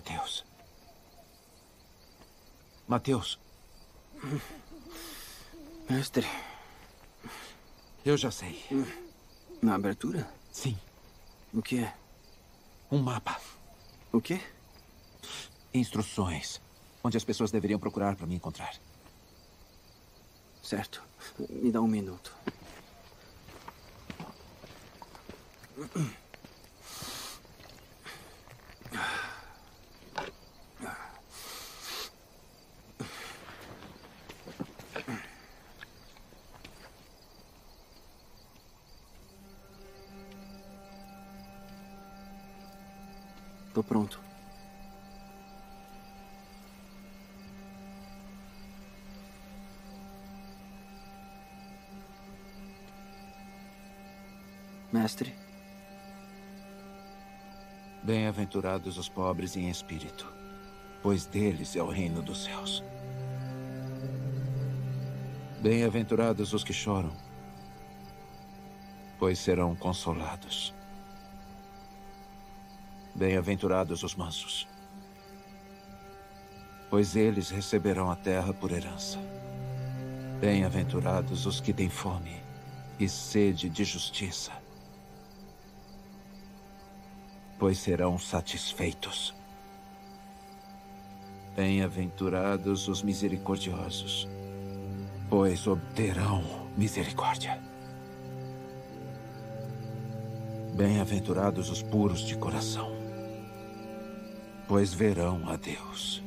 Mateus. Mateus. Mestre. Eu já sei. Na abertura? Sim. O que é? Um mapa. O quê? Instruções. Onde as pessoas deveriam procurar para me encontrar. Certo. Me dá um minuto. Tô pronto. Mestre, Bem-aventurados os pobres em espírito, pois deles é o reino dos céus. Bem-aventurados os que choram, pois serão consolados. Bem-aventurados os mansos, pois eles receberão a terra por herança. Bem-aventurados os que têm fome e sede de justiça, pois serão satisfeitos. Bem-aventurados os misericordiosos, pois obterão misericórdia. Bem-aventurados os puros de coração, pois verão a Deus.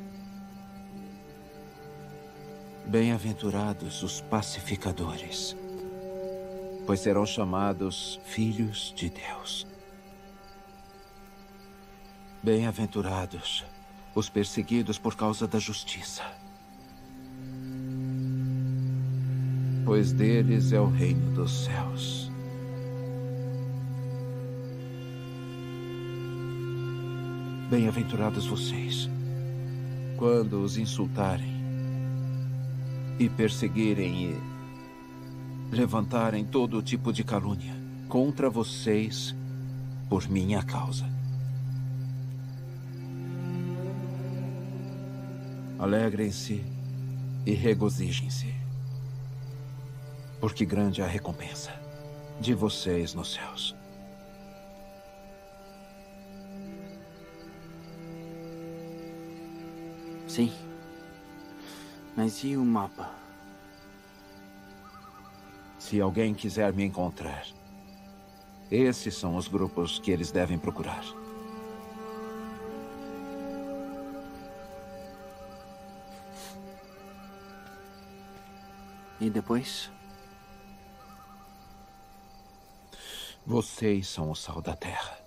Bem-aventurados os pacificadores, pois serão chamados filhos de Deus. Bem-aventurados os perseguidos por causa da justiça, pois deles é o reino dos céus. Bem-aventurados vocês, quando os insultarem e perseguirem e levantarem todo tipo de calúnia contra vocês por minha causa. Alegrem-se e regozijem-se, porque grande é a recompensa de vocês nos céus. Sim. Mas e o mapa? Se alguém quiser me encontrar, esses são os grupos que eles devem procurar. E depois? Vocês são o sal da terra.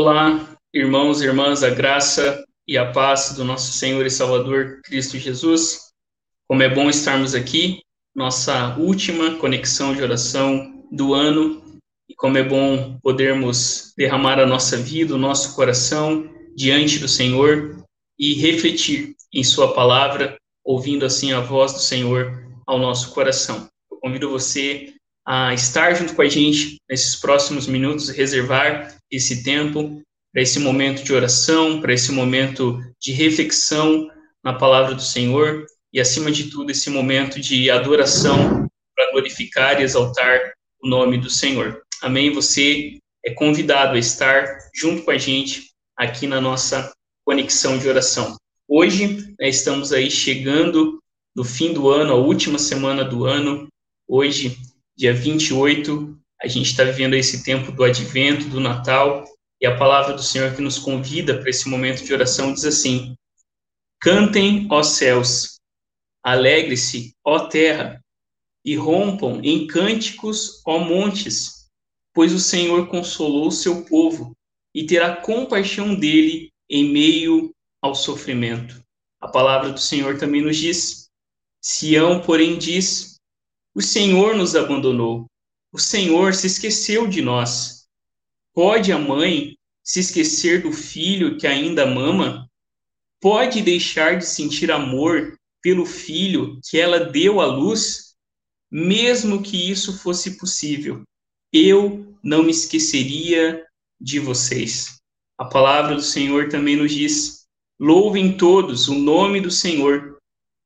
Olá, irmãos e irmãs, a graça e a paz do nosso Senhor e Salvador Cristo Jesus. Como é bom estarmos aqui, nossa última conexão de oração do ano, e como é bom podermos derramar a nossa vida, o nosso coração diante do Senhor e refletir em Sua palavra, ouvindo assim a voz do Senhor ao nosso coração. Eu convido você a estar junto com a gente nesses próximos minutos, reservar esse tempo para esse momento de oração, para esse momento de reflexão na palavra do Senhor e, acima de tudo, esse momento de adoração para glorificar e exaltar o nome do Senhor. Amém? Você é convidado a estar junto com a gente aqui na nossa conexão de oração. Hoje, né, estamos aí chegando no fim do ano, a última semana do ano. Hoje, dia 28, a gente está vivendo esse tempo do advento, do Natal, e a palavra do Senhor que nos convida para esse momento de oração diz assim: Cantem, ó céus, alegre-se, ó terra, e rompam em cânticos, ó montes, pois o Senhor consolou o seu povo e terá compaixão dele em meio ao sofrimento. A palavra do Senhor também nos diz: Sião, porém, diz: o Senhor nos abandonou. O Senhor se esqueceu de nós. Pode a mãe se esquecer do filho que ainda mama? Pode deixar de sentir amor pelo filho que ela deu à luz? Mesmo que isso fosse possível, eu não me esqueceria de vocês. A palavra do Senhor também nos diz: louvem todos o nome do Senhor,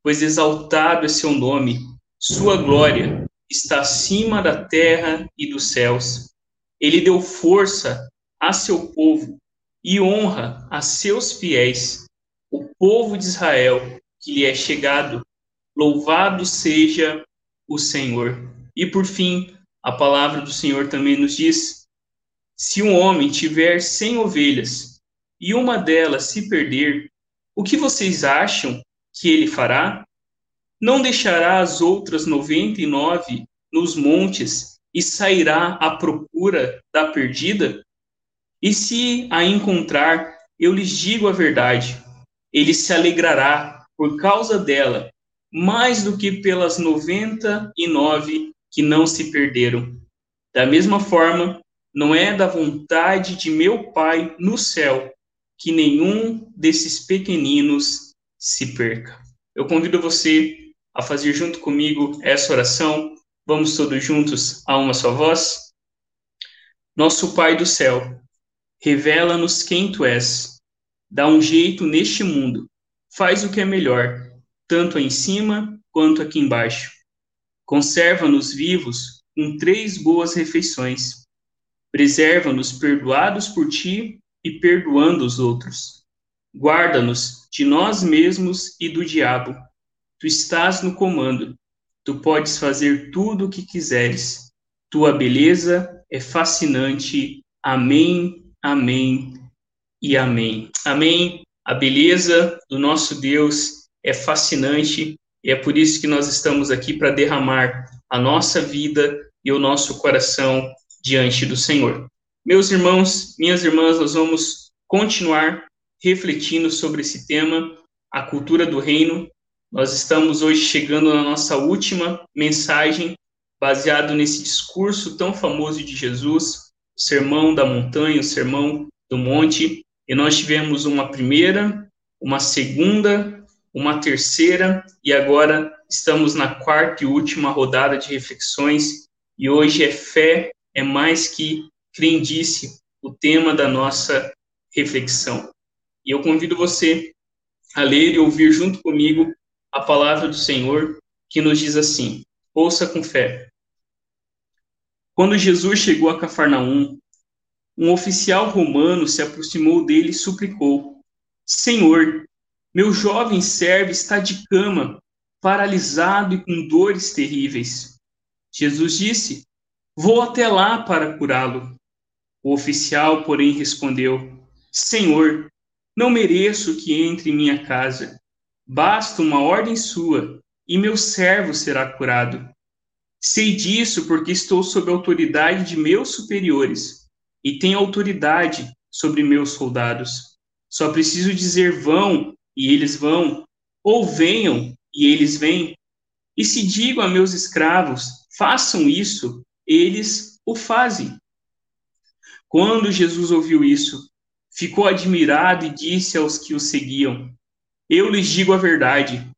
pois exaltado é seu nome, sua glória está acima da terra e dos céus. Ele deu força a seu povo e honra a seus fiéis, o povo de Israel que lhe é chegado. Louvado seja o Senhor. E por fim, a palavra do Senhor também nos diz: se um homem tiver cem ovelhas e uma delas se perder, o que vocês acham que ele fará? Não deixará as outras noventa e nove nos montes e sairá à procura da perdida? E se a encontrar, eu lhes digo a verdade, ele se alegrará por causa dela, mais do que pelas noventa e nove que não se perderam. Da mesma forma, não é da vontade de meu Pai no céu que nenhum desses pequeninos se perca. Eu convido você a fazer junto comigo essa oração. Vamos todos juntos a uma só voz? Nosso Pai do céu, revela-nos quem tu és. Dá um jeito neste mundo. Faz o que é melhor, tanto em cima quanto aqui embaixo. Conserva-nos vivos com três boas refeições Preserva-nos perdoados por ti e perdoando os outros. Guarda-nos de nós mesmos e do diabo. Tu estás no comando. Tu podes fazer tudo o que quiseres. Tua beleza é fascinante. Amém, amém e amém. Amém. A beleza do nosso Deus é fascinante e é por isso que nós estamos aqui para derramar a nossa vida e o nosso coração diante do Senhor. Meus irmãos, minhas irmãs, nós vamos continuar refletindo sobre esse tema, a cultura do reino. Nós estamos hoje chegando na nossa última mensagem, baseado nesse discurso tão famoso de Jesus, o Sermão da Montanha, o Sermão do Monte. E nós tivemos uma primeira, uma segunda, uma terceira, e agora estamos na quarta e última rodada de reflexões. E hoje é fé é mais que crendice o tema da nossa reflexão. E eu convido você a ler e ouvir junto comigo a palavra do Senhor, que nos diz assim: ouça com fé. Quando Jesus chegou a Cafarnaum, um oficial romano se aproximou dele e suplicou: Senhor, meu jovem servo está de cama, paralisado e com dores terríveis. Jesus disse: Vou até lá para curá-lo. O oficial, porém, respondeu: Senhor, não mereço que entre em minha casa. Basta uma ordem sua, e meu servo será curado. Sei disso porque estou sob a autoridade de meus superiores e tenho autoridade sobre meus soldados. Só preciso dizer vão e eles vão, ou venham e eles vêm. E se digo a meus escravos, façam isso, eles o fazem. Quando Jesus ouviu isso, ficou admirado e disse aos que o seguiam: Eu lhes digo a verdade,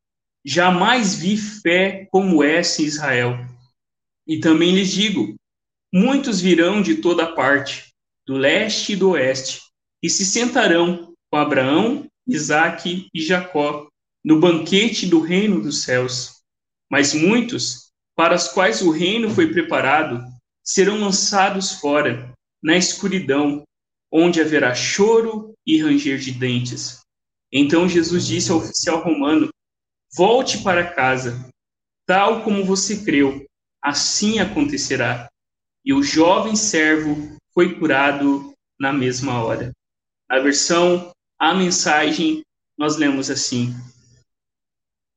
jamais vi fé como essa em Israel. E também lhes digo: muitos virão de toda parte, do leste e do oeste, e se sentarão com Abraão, Isaque e Jacó no banquete do reino dos céus. Mas muitos para as quais o reino foi preparado, serão lançados fora, na escuridão, onde haverá choro e ranger de dentes. Então Jesus disse ao oficial romano: Volte para casa, tal como você creu, assim acontecerá. E o jovem servo foi curado na mesma hora. Na versão A Mensagem, nós lemos assim: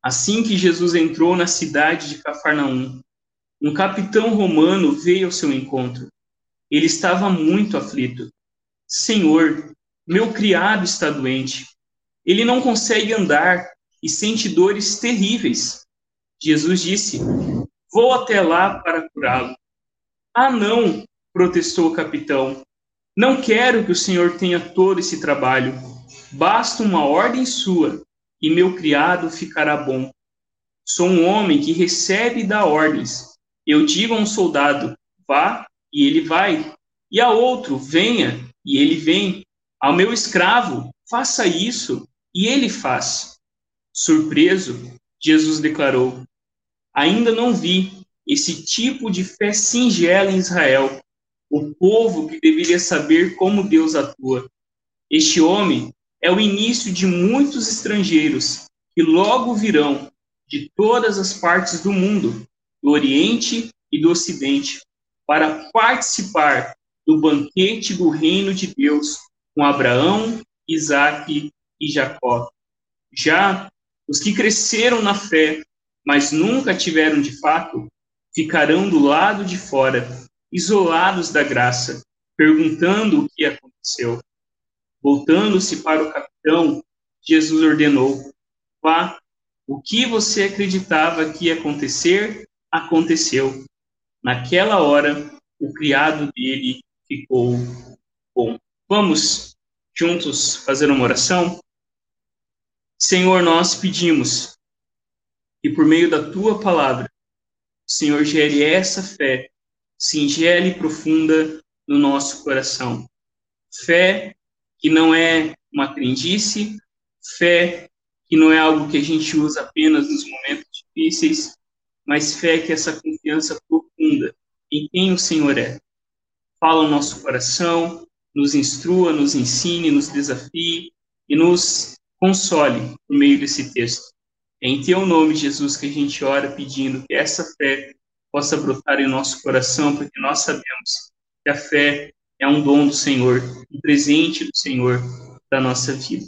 Assim que Jesus entrou na cidade de Cafarnaum, um capitão romano veio ao seu encontro. Ele estava muito aflito. Senhor, meu criado está doente. Ele não consegue andar e sente dores terríveis. Jesus disse: Vou até lá para curá-lo. Ah, não, protestou o capitão. Não quero que o Senhor tenha todo esse trabalho. Basta uma ordem sua e meu criado ficará bom. Sou um homem que recebe e dá ordens. Eu digo a um soldado, vá, e ele vai. E a outro, venha, e ele vem. Ao meu escravo, faça isso, e ele faz. Surpreso, Jesus declarou: Ainda não vi esse tipo de fé singela em Israel, o povo que deveria saber como Deus atua. Este homem é o início de muitos estrangeiros que logo virão de todas as partes do mundo, do Oriente e do Ocidente, para participar do banquete do reino de Deus com Abraão, Isaque e Jacó. Já os que cresceram na fé, mas nunca tiveram de fato, ficarão do lado de fora, isolados da graça, perguntando o que aconteceu. Voltando-se para o capitão, Jesus ordenou: Vá, o que você acreditava que ia acontecer, aconteceu. Naquela hora, o criado dele ficou bom. Vamos juntos fazer uma oração? Senhor, nós pedimos que por meio da tua palavra, Senhor gere essa fé singela e profunda no nosso coração. Fé que não é uma crendice, fé que não é algo que a gente usa apenas nos momentos difíceis, mas fé que é essa confiança profunda em quem o Senhor é. Fala o nosso coração, nos instrua, nos ensine, nos desafie e nos console por meio desse texto. É em teu nome, Jesus, que a gente ora pedindo que essa fé possa brotar em nosso coração, porque nós sabemos que a fé é um dom do Senhor, um presente do Senhor para a nossa vida.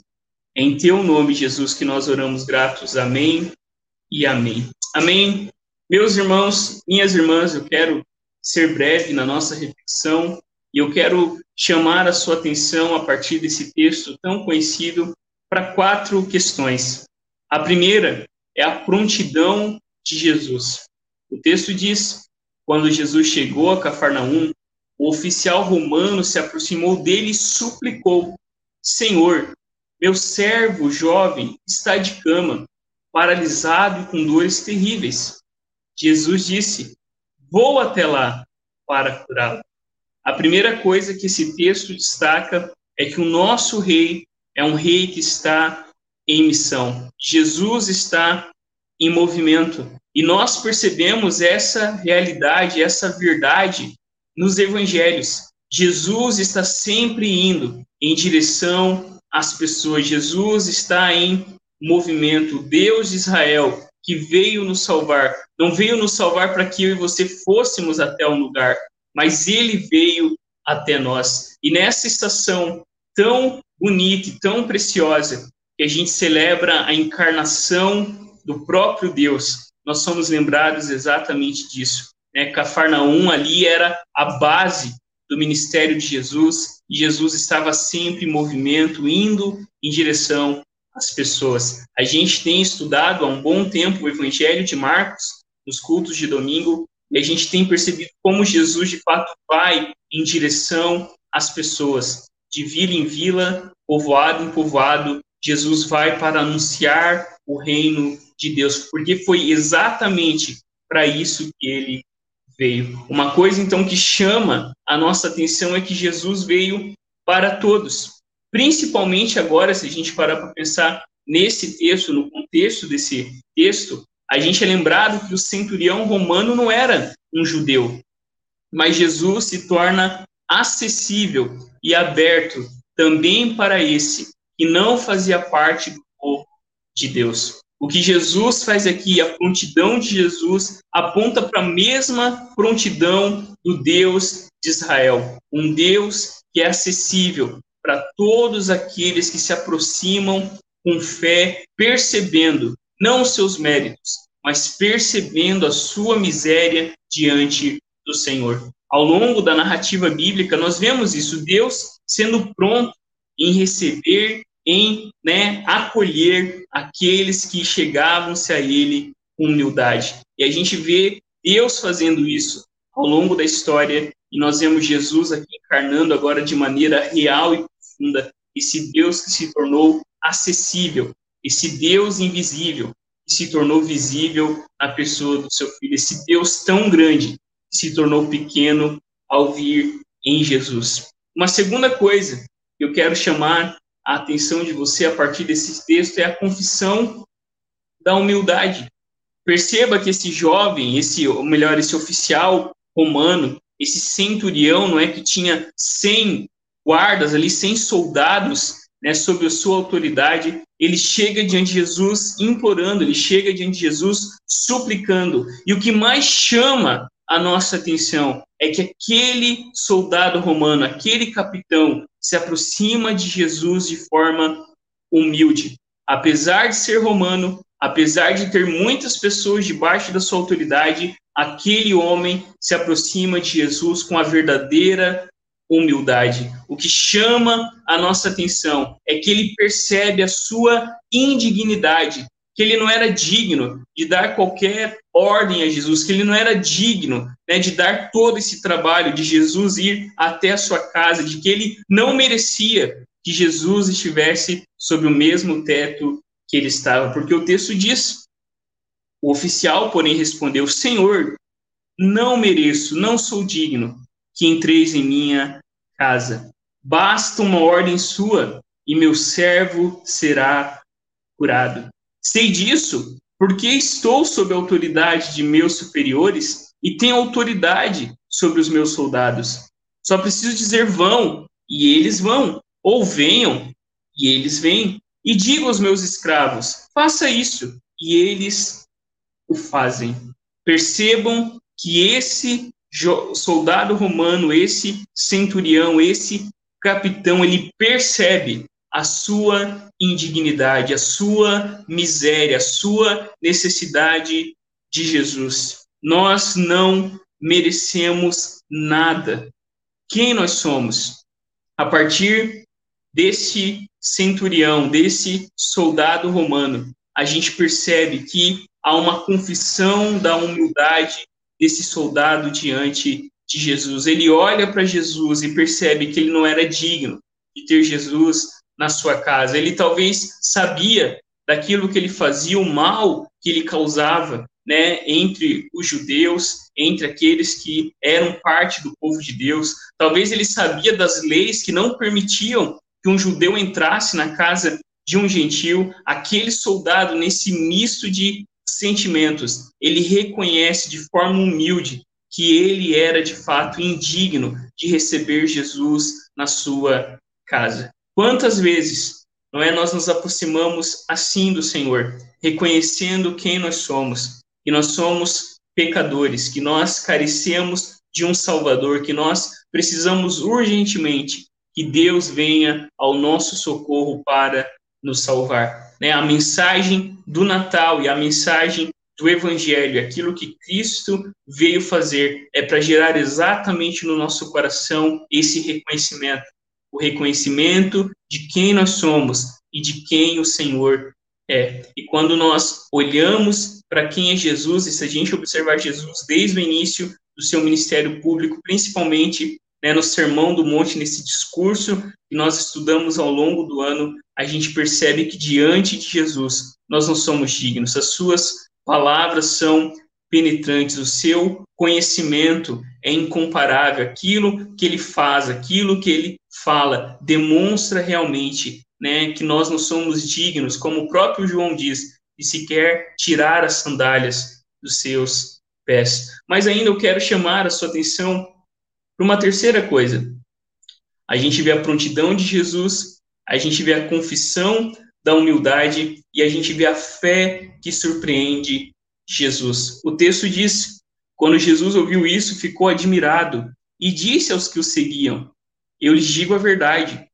É em teu nome, Jesus, que nós oramos gratos. Amém e amém. Amém. Meus irmãos, minhas irmãs, eu quero ser breve na nossa reflexão e eu quero chamar a sua atenção a partir desse texto tão conhecido para quatro questões. A primeira é a prontidão de Jesus. O texto diz: quando Jesus chegou a Cafarnaum, o oficial romano se aproximou dele e suplicou: Senhor, meu servo jovem está de cama, paralisado e com dores terríveis. Jesus disse: Vou até lá para curá-lo. A primeira coisa que esse texto destaca é que o nosso rei é um rei que está em missão. Jesus está em movimento. E nós percebemos essa realidade, essa verdade nos evangelhos. Jesus está sempre indo em direção às pessoas. Jesus está em movimento. Deus de Israel, que veio nos salvar, não veio nos salvar para que eu e você fôssemos até um lugar, mas ele veio até nós. E nessa estação tão bonita e tão preciosa, que a gente celebra a encarnação do próprio Deus, nós somos lembrados exatamente disso. Né? Cafarnaum ali era a base do ministério de Jesus, e Jesus estava sempre em movimento, indo em direção às pessoas. A gente tem estudado há um bom tempo o Evangelho de Marcos, nos cultos de domingo, e a gente tem percebido como Jesus de fato vai em direção às pessoas de vila em vila, povoado em povoado, Jesus vai para anunciar o reino de Deus, porque foi exatamente para isso que ele veio. Uma coisa então que chama a nossa atenção é que Jesus veio para todos. Principalmente agora, se a gente parar para pensar nesse texto, no contexto desse texto, a gente é lembrado que o centurião romano não era um judeu, mas Jesus se torna acessível e aberto também para esse que não fazia parte do povo de Deus. O que Jesus faz aqui, a prontidão de Jesus, aponta para a mesma prontidão do Deus de Israel. Um Deus que é acessível para todos aqueles que se aproximam com fé, percebendo não os seus méritos, mas percebendo a sua miséria diante do Senhor. Ao longo da narrativa bíblica, nós vemos isso, Deus sendo pronto em receber, em né, acolher aqueles que chegavam-se a Ele com humildade. E a gente vê Deus fazendo isso ao longo da história e nós vemos Jesus aqui encarnando agora de maneira real e profunda esse Deus que se tornou acessível, esse Deus invisível que se tornou visível na pessoa do seu filho, esse Deus tão grande se tornou pequeno ao vir em Jesus. Uma segunda coisa que eu quero chamar a atenção de você a partir desse texto é a confissão da humildade. Perceba que esse jovem, esse, ou melhor, esse oficial romano, esse centurião, não é que tinha 100 guardas ali, 100 soldados, né, sob a sua autoridade, ele chega diante de Jesus implorando, ele chega diante de Jesus suplicando. E o que mais chama a nossa atenção é que aquele soldado romano, aquele capitão, se aproxima de Jesus de forma humilde. Apesar de ser romano, apesar de ter muitas pessoas debaixo da sua autoridade, aquele homem se aproxima de Jesus com a verdadeira humildade. O que chama a nossa atenção é que ele percebe a sua indignidade, que ele não era digno de dar qualquer ordem a Jesus, que ele não era digno né, de dar todo esse trabalho, de Jesus ir até a sua casa, de que ele não merecia que Jesus estivesse sob o mesmo teto que ele estava, porque o texto diz: o oficial, porém, respondeu: Senhor, não mereço, não sou digno que entreis em minha casa. Basta uma ordem sua e meu servo será curado. Sei disso porque estou sob a autoridade de meus superiores e tenho autoridade sobre os meus soldados. Só preciso dizer vão e eles vão, ou venham e eles vêm. E digo aos meus escravos: faça isso, e eles o fazem. Percebam que esse soldado romano, esse centurião, esse capitão, ele percebe a sua indignidade, a sua miséria, a sua necessidade de Jesus. Nós não merecemos nada. Quem nós somos? A partir desse centurião, desse soldado romano, a gente percebe que há uma confissão da humildade desse soldado diante de Jesus. Ele olha para Jesus e percebe que ele não era digno de ter Jesus na sua casa. Ele talvez sabia daquilo que ele fazia, o mal que ele causava, né, entre os judeus, entre aqueles que eram parte do povo de Deus. Talvez ele sabia das leis que não permitiam que um judeu entrasse na casa de um gentil. Aquele soldado, nesse misto de sentimentos, ele reconhece de forma humilde que ele era de fato indigno de receber Jesus na sua casa. Quantas vezes, não é, nós nos aproximamos assim do Senhor, reconhecendo quem nós somos, que nós somos pecadores, que nós carecemos de um Salvador, que nós precisamos urgentemente que Deus venha ao nosso socorro para nos salvar. Né? A mensagem do Natal e a mensagem do Evangelho, aquilo que Cristo veio fazer, é para gerar exatamente no nosso coração esse reconhecimento o reconhecimento de quem nós somos e de quem o Senhor é. E quando nós olhamos para quem é Jesus, e se a gente observar Jesus desde o início do seu ministério público, principalmente né, no Sermão do Monte, nesse discurso que nós estudamos ao longo do ano, a gente percebe que diante de Jesus nós não somos dignos. As suas palavras são penetrantes, o seu conhecimento é incomparável. Aquilo que ele faz, aquilo que ele fala, demonstra realmente né, que nós não somos dignos, como o próprio João diz, de sequer tirar as sandálias dos seus pés. Mas ainda eu quero chamar a sua atenção para uma terceira coisa. A gente vê a prontidão de Jesus, a gente vê a confissão da humildade e a gente vê a fé que surpreende Jesus. O texto diz: quando Jesus ouviu isso, ficou admirado e disse aos que o seguiam: Eu lhes digo a verdade,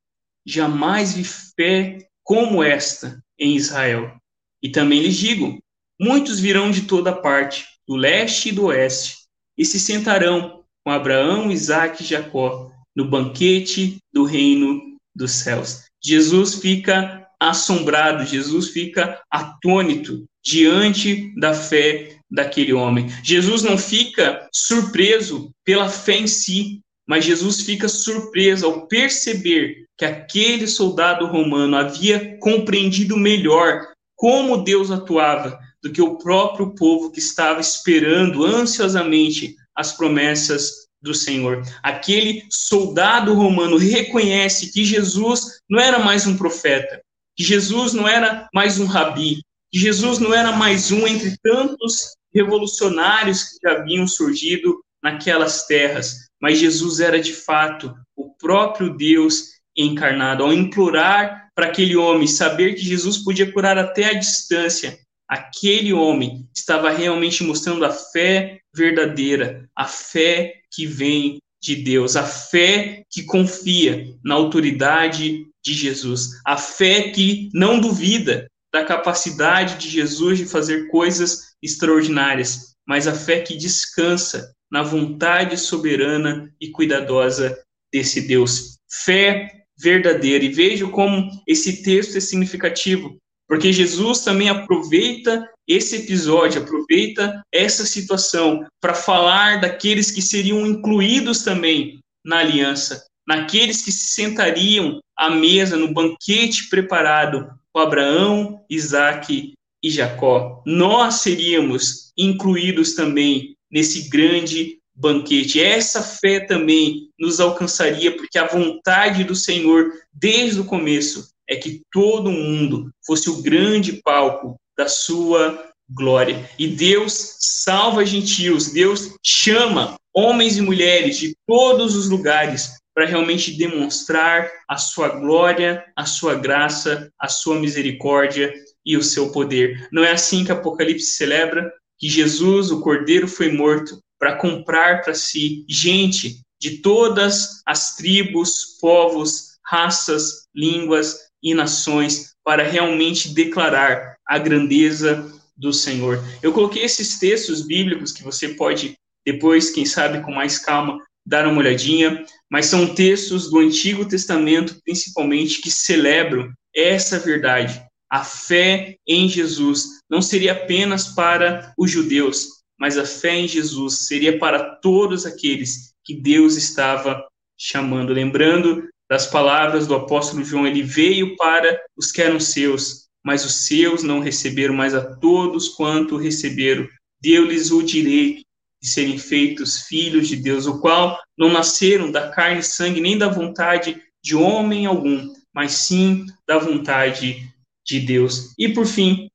jamais vi fé como esta em Israel. E também lhes digo: muitos virão de toda parte, do leste e do oeste, e se sentarão com Abraão, Isaac e Jacó, no banquete do reino dos céus. Jesus fica assombrado, Jesus fica atônito diante da fé daquele homem. Jesus não fica surpreso pela fé em si, mas Jesus fica surpreso ao perceber que aquele soldado romano havia compreendido melhor como Deus atuava do que o próprio povo que estava esperando ansiosamente as promessas do Senhor. Aquele soldado romano reconhece que Jesus não era mais um profeta, que Jesus não era mais um rabi, Jesus não era mais um entre tantos revolucionários que já haviam surgido naquelas terras, mas Jesus era de fato o próprio Deus encarnado. Ao implorar para aquele homem saber que Jesus podia curar até a distância, aquele homem estava realmente mostrando a fé verdadeira, a fé que vem de Deus, a fé que confia na autoridade de Jesus, a fé que não duvida da capacidade de Jesus de fazer coisas extraordinárias, mas a fé que descansa na vontade soberana e cuidadosa desse Deus. Fé verdadeira. E vejo como esse texto é significativo, porque Jesus também aproveita esse episódio, aproveita essa situação para falar daqueles que seriam incluídos também na aliança, naqueles que se sentariam à mesa no banquete preparado com Abraão, Isaac e Jacó. Nós seríamos incluídos também nesse grande banquete. Essa fé também nos alcançaria, porque a vontade do Senhor, desde o começo, é que todo mundo fosse o grande palco da sua glória. E Deus salva gentios, Deus chama homens e mulheres de todos os lugares para realmente demonstrar a sua glória, a sua graça, a sua misericórdia e o seu poder. Não é assim que Apocalipse celebra que Jesus, o Cordeiro, foi morto para comprar para si gente de todas as tribos, povos, raças, línguas e nações para realmente declarar a grandeza do Senhor. Eu coloquei esses textos bíblicos que você pode depois, quem sabe, com mais calma, dar uma olhadinha, mas são textos do Antigo Testamento, principalmente, que celebram essa verdade. A fé em Jesus não seria apenas para os judeus, mas a fé em Jesus seria para todos aqueles que Deus estava chamando. Lembrando das palavras do apóstolo João, ele veio para os que eram seus, mas os seus não receberam, mas a todos quanto receberam, deu-lhes o direito de serem feitos filhos de Deus, o qual não nasceram da carne e sangue, nem da vontade de homem algum, mas sim da vontade de Deus. E por fim,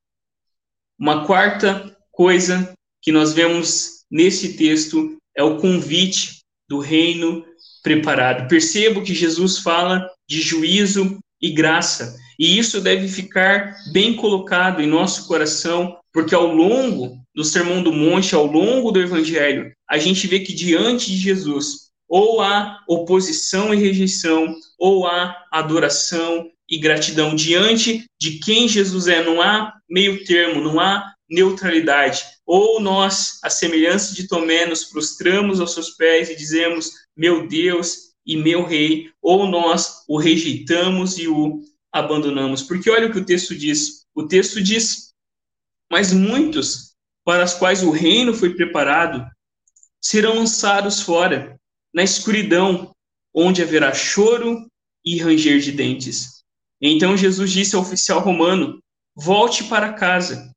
uma quarta coisa que nós vemos nesse texto é o convite do reino preparado. Percebo que Jesus fala de juízo e graça, e isso deve ficar bem colocado em nosso coração, porque ao longo do Sermão do Monte, ao longo do Evangelho, a gente vê que diante de Jesus, ou há oposição e rejeição, ou há adoração e gratidão. Diante de quem Jesus é, não há meio termo, não há neutralidade. Ou nós, a semelhança de Tomé, nos prostramos aos seus pés e dizemos: Meu Deus e meu Rei, ou nós o rejeitamos e o abandonamos. Porque olha o que o texto diz: o texto diz, mas muitos para os quais o reino foi preparado serão lançados fora, na escuridão, onde haverá choro e ranger de dentes. Então Jesus disse ao oficial romano: Volte para casa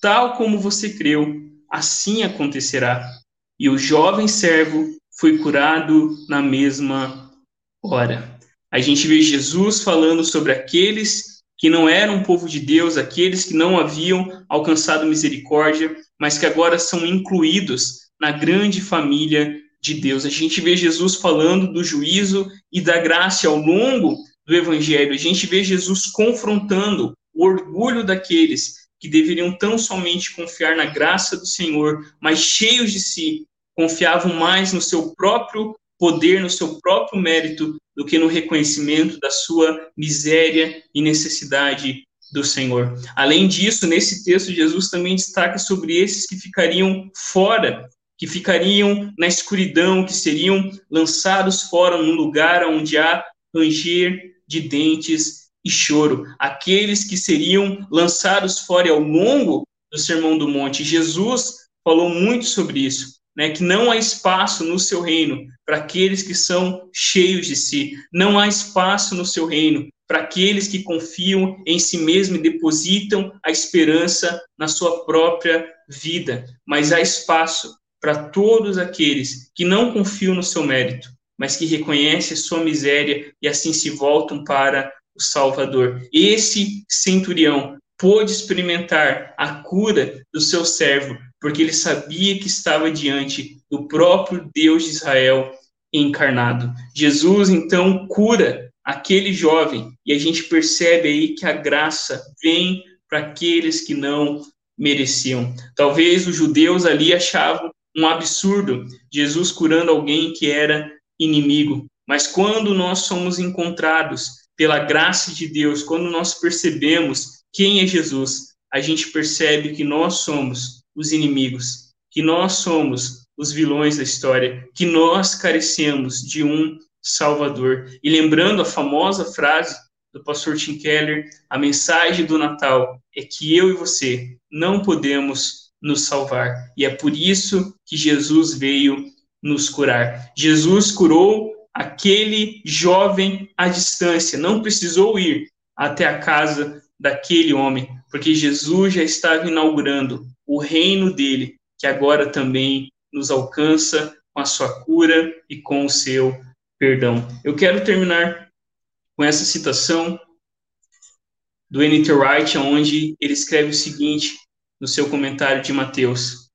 Tal como você creu, assim acontecerá. E o jovem servo foi curado na mesma hora. A gente vê Jesus falando sobre aqueles que não eram povo de Deus, aqueles que não haviam alcançado misericórdia, mas que agora são incluídos na grande família de Deus. A gente vê Jesus falando do juízo e da graça ao longo do evangelho. A gente vê Jesus confrontando o orgulho daqueles que deveriam tão somente confiar na graça do Senhor, mas cheios de si, confiavam mais no seu próprio poder, no seu próprio mérito, do que no reconhecimento da sua miséria e necessidade do Senhor. Além disso, nesse texto, Jesus também destaca sobre esses que ficariam fora, que ficariam na escuridão, que seriam lançados fora num lugar onde há ranger de dentes e choro, aqueles que seriam lançados fora ao longo do Sermão do Monte. Jesus falou muito sobre isso. Né, que não há espaço no seu reino para aqueles que são cheios de si, não há espaço no seu reino para aqueles que confiam em si mesmo e depositam a esperança na sua própria vida, mas há espaço para todos aqueles que não confiam no seu mérito, mas que reconhecem sua miséria e assim se voltam para o Salvador. Esse centurião pôde experimentar a cura do seu servo, porque ele sabia que estava diante do próprio Deus de Israel encarnado. Jesus então cura aquele jovem e a gente percebe aí que a graça vem para aqueles que não mereciam. Talvez os judeus ali achavam um absurdo Jesus curando alguém que era inimigo, mas quando nós somos encontrados pela graça de Deus, quando nós percebemos quem é Jesus, a gente percebe que nós somos os inimigos, que nós somos os vilões da história, que nós carecemos de um Salvador. E lembrando a famosa frase do pastor Tim Keller, a mensagem do Natal é que eu e você não podemos nos salvar. E é por isso que Jesus veio nos curar. Jesus curou aquele jovem à distância, não precisou ir até a casa daquele homem, porque Jesus já estava inaugurando o reino dele, que agora também nos alcança com a sua cura e com o seu perdão. Eu quero terminar com essa citação do N.T. Wright, onde ele escreve o seguinte no seu comentário de Mateus.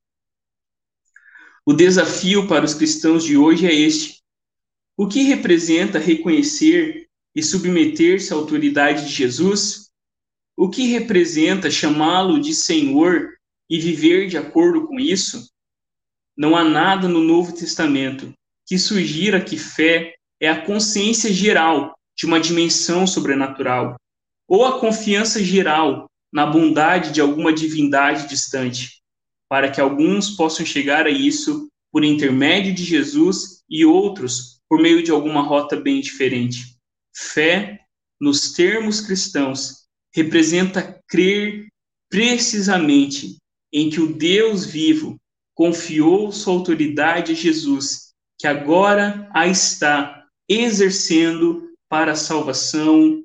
O desafio para os cristãos de hoje é este: o que representa reconhecer e submeter-se à autoridade de Jesus? O que representa chamá-lo de Senhor e viver de acordo com isso? Não há nada no Novo Testamento que sugira que fé é a consciência geral de uma dimensão sobrenatural, ou a confiança geral na bondade de alguma divindade distante, para que alguns possam chegar a isso por intermédio de Jesus e outros por meio de alguma rota bem diferente. Fé, nos termos cristãos, representa crer precisamente em que o Deus vivo confiou sua autoridade a Jesus, que agora a está exercendo para a salvação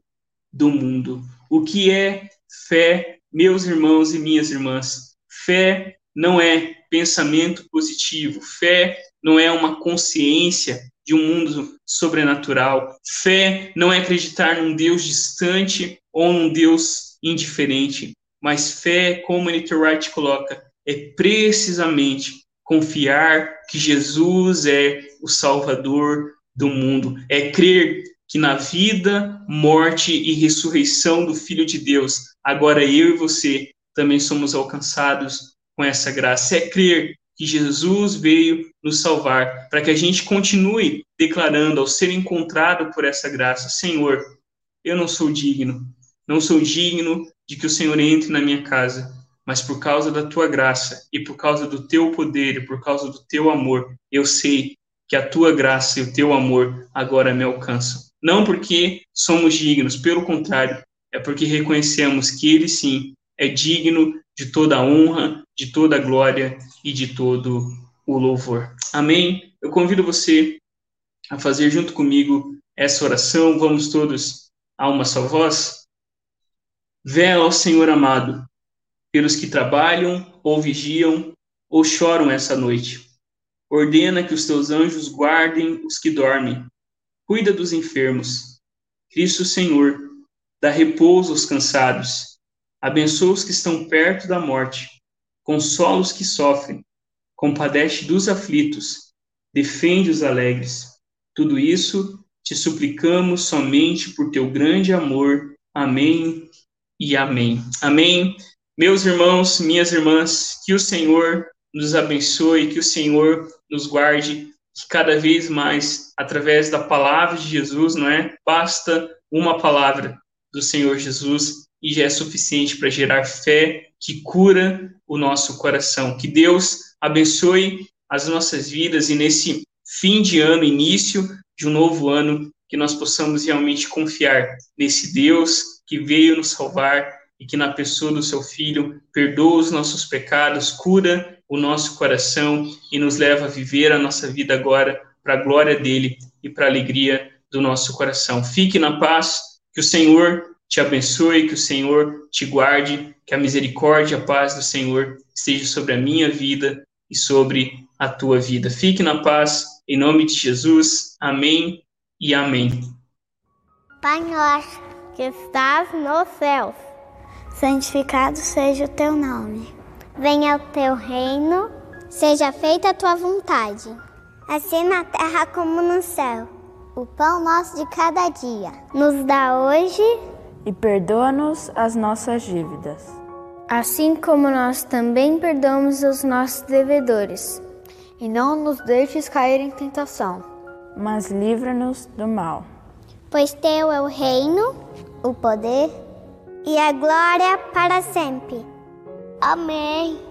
do mundo. O que é fé, meus irmãos e minhas irmãs? Fé não é pensamento positivo, fé não é uma consciência de um mundo sobrenatural. Fé não é acreditar num Deus distante ou num Deus indiferente, mas fé, como Nick Wright coloca, é precisamente confiar que Jesus é o Salvador do mundo, é crer que na vida, morte e ressurreição do Filho de Deus, agora eu e você também somos alcançados com essa graça. É crer que Jesus veio nos salvar, para que a gente continue declarando ao ser encontrado por essa graça: Senhor, eu não sou digno, não sou digno de que o Senhor entre na minha casa, mas por causa da tua graça e por causa do teu poder e por causa do teu amor, eu sei que a tua graça e o teu amor agora me alcançam. Não porque somos dignos, pelo contrário, é porque reconhecemos que ele sim é digno de toda a honra, de toda a glória e de todo o louvor. Amém? Eu convido você a fazer junto comigo essa oração. Vamos todos a uma só voz. Vela ao Senhor amado, pelos que trabalham ou vigiam ou choram essa noite. Ordena que os teus anjos guardem os que dormem. Cuida dos enfermos. Cristo Senhor, dá repouso aos cansados. Abençoa os que estão perto da morte. Consola os que sofrem. Compadece dos aflitos. Defende os alegres. Tudo isso te suplicamos somente por teu grande amor. Amém e amém. Amém. Meus irmãos, minhas irmãs, que o Senhor nos abençoe, que o Senhor nos guarde, que cada vez mais, através da palavra de Jesus, não é? Basta uma palavra do Senhor Jesus e já é suficiente para gerar fé que cura o nosso coração. Que Deus abençoe as nossas vidas e nesse fim de ano, início de um novo ano, que nós possamos realmente confiar nesse Deus que veio nos salvar e que na pessoa do seu filho perdoa os nossos pecados, cura o nosso coração e nos leva a viver a nossa vida agora para a glória dele e para a alegria do nosso coração. Fique na paz, que o Senhor te abençoe, que o Senhor te guarde, que a misericórdia e a paz do Senhor esteja sobre a minha vida e sobre a tua vida. Fique na paz, em nome de Jesus. Amém e amém. Pai nosso, que estás nos céus, santificado seja o teu nome. Venha o teu reino, seja feita a tua vontade, assim na terra como no céu. O pão nosso de cada dia nos dá hoje e perdoa-nos as nossas dívidas, assim como nós também perdoamos os nossos devedores. E não nos deixes cair em tentação, mas livra-nos do mal. Pois teu é o reino, o poder e a glória para sempre. Amém.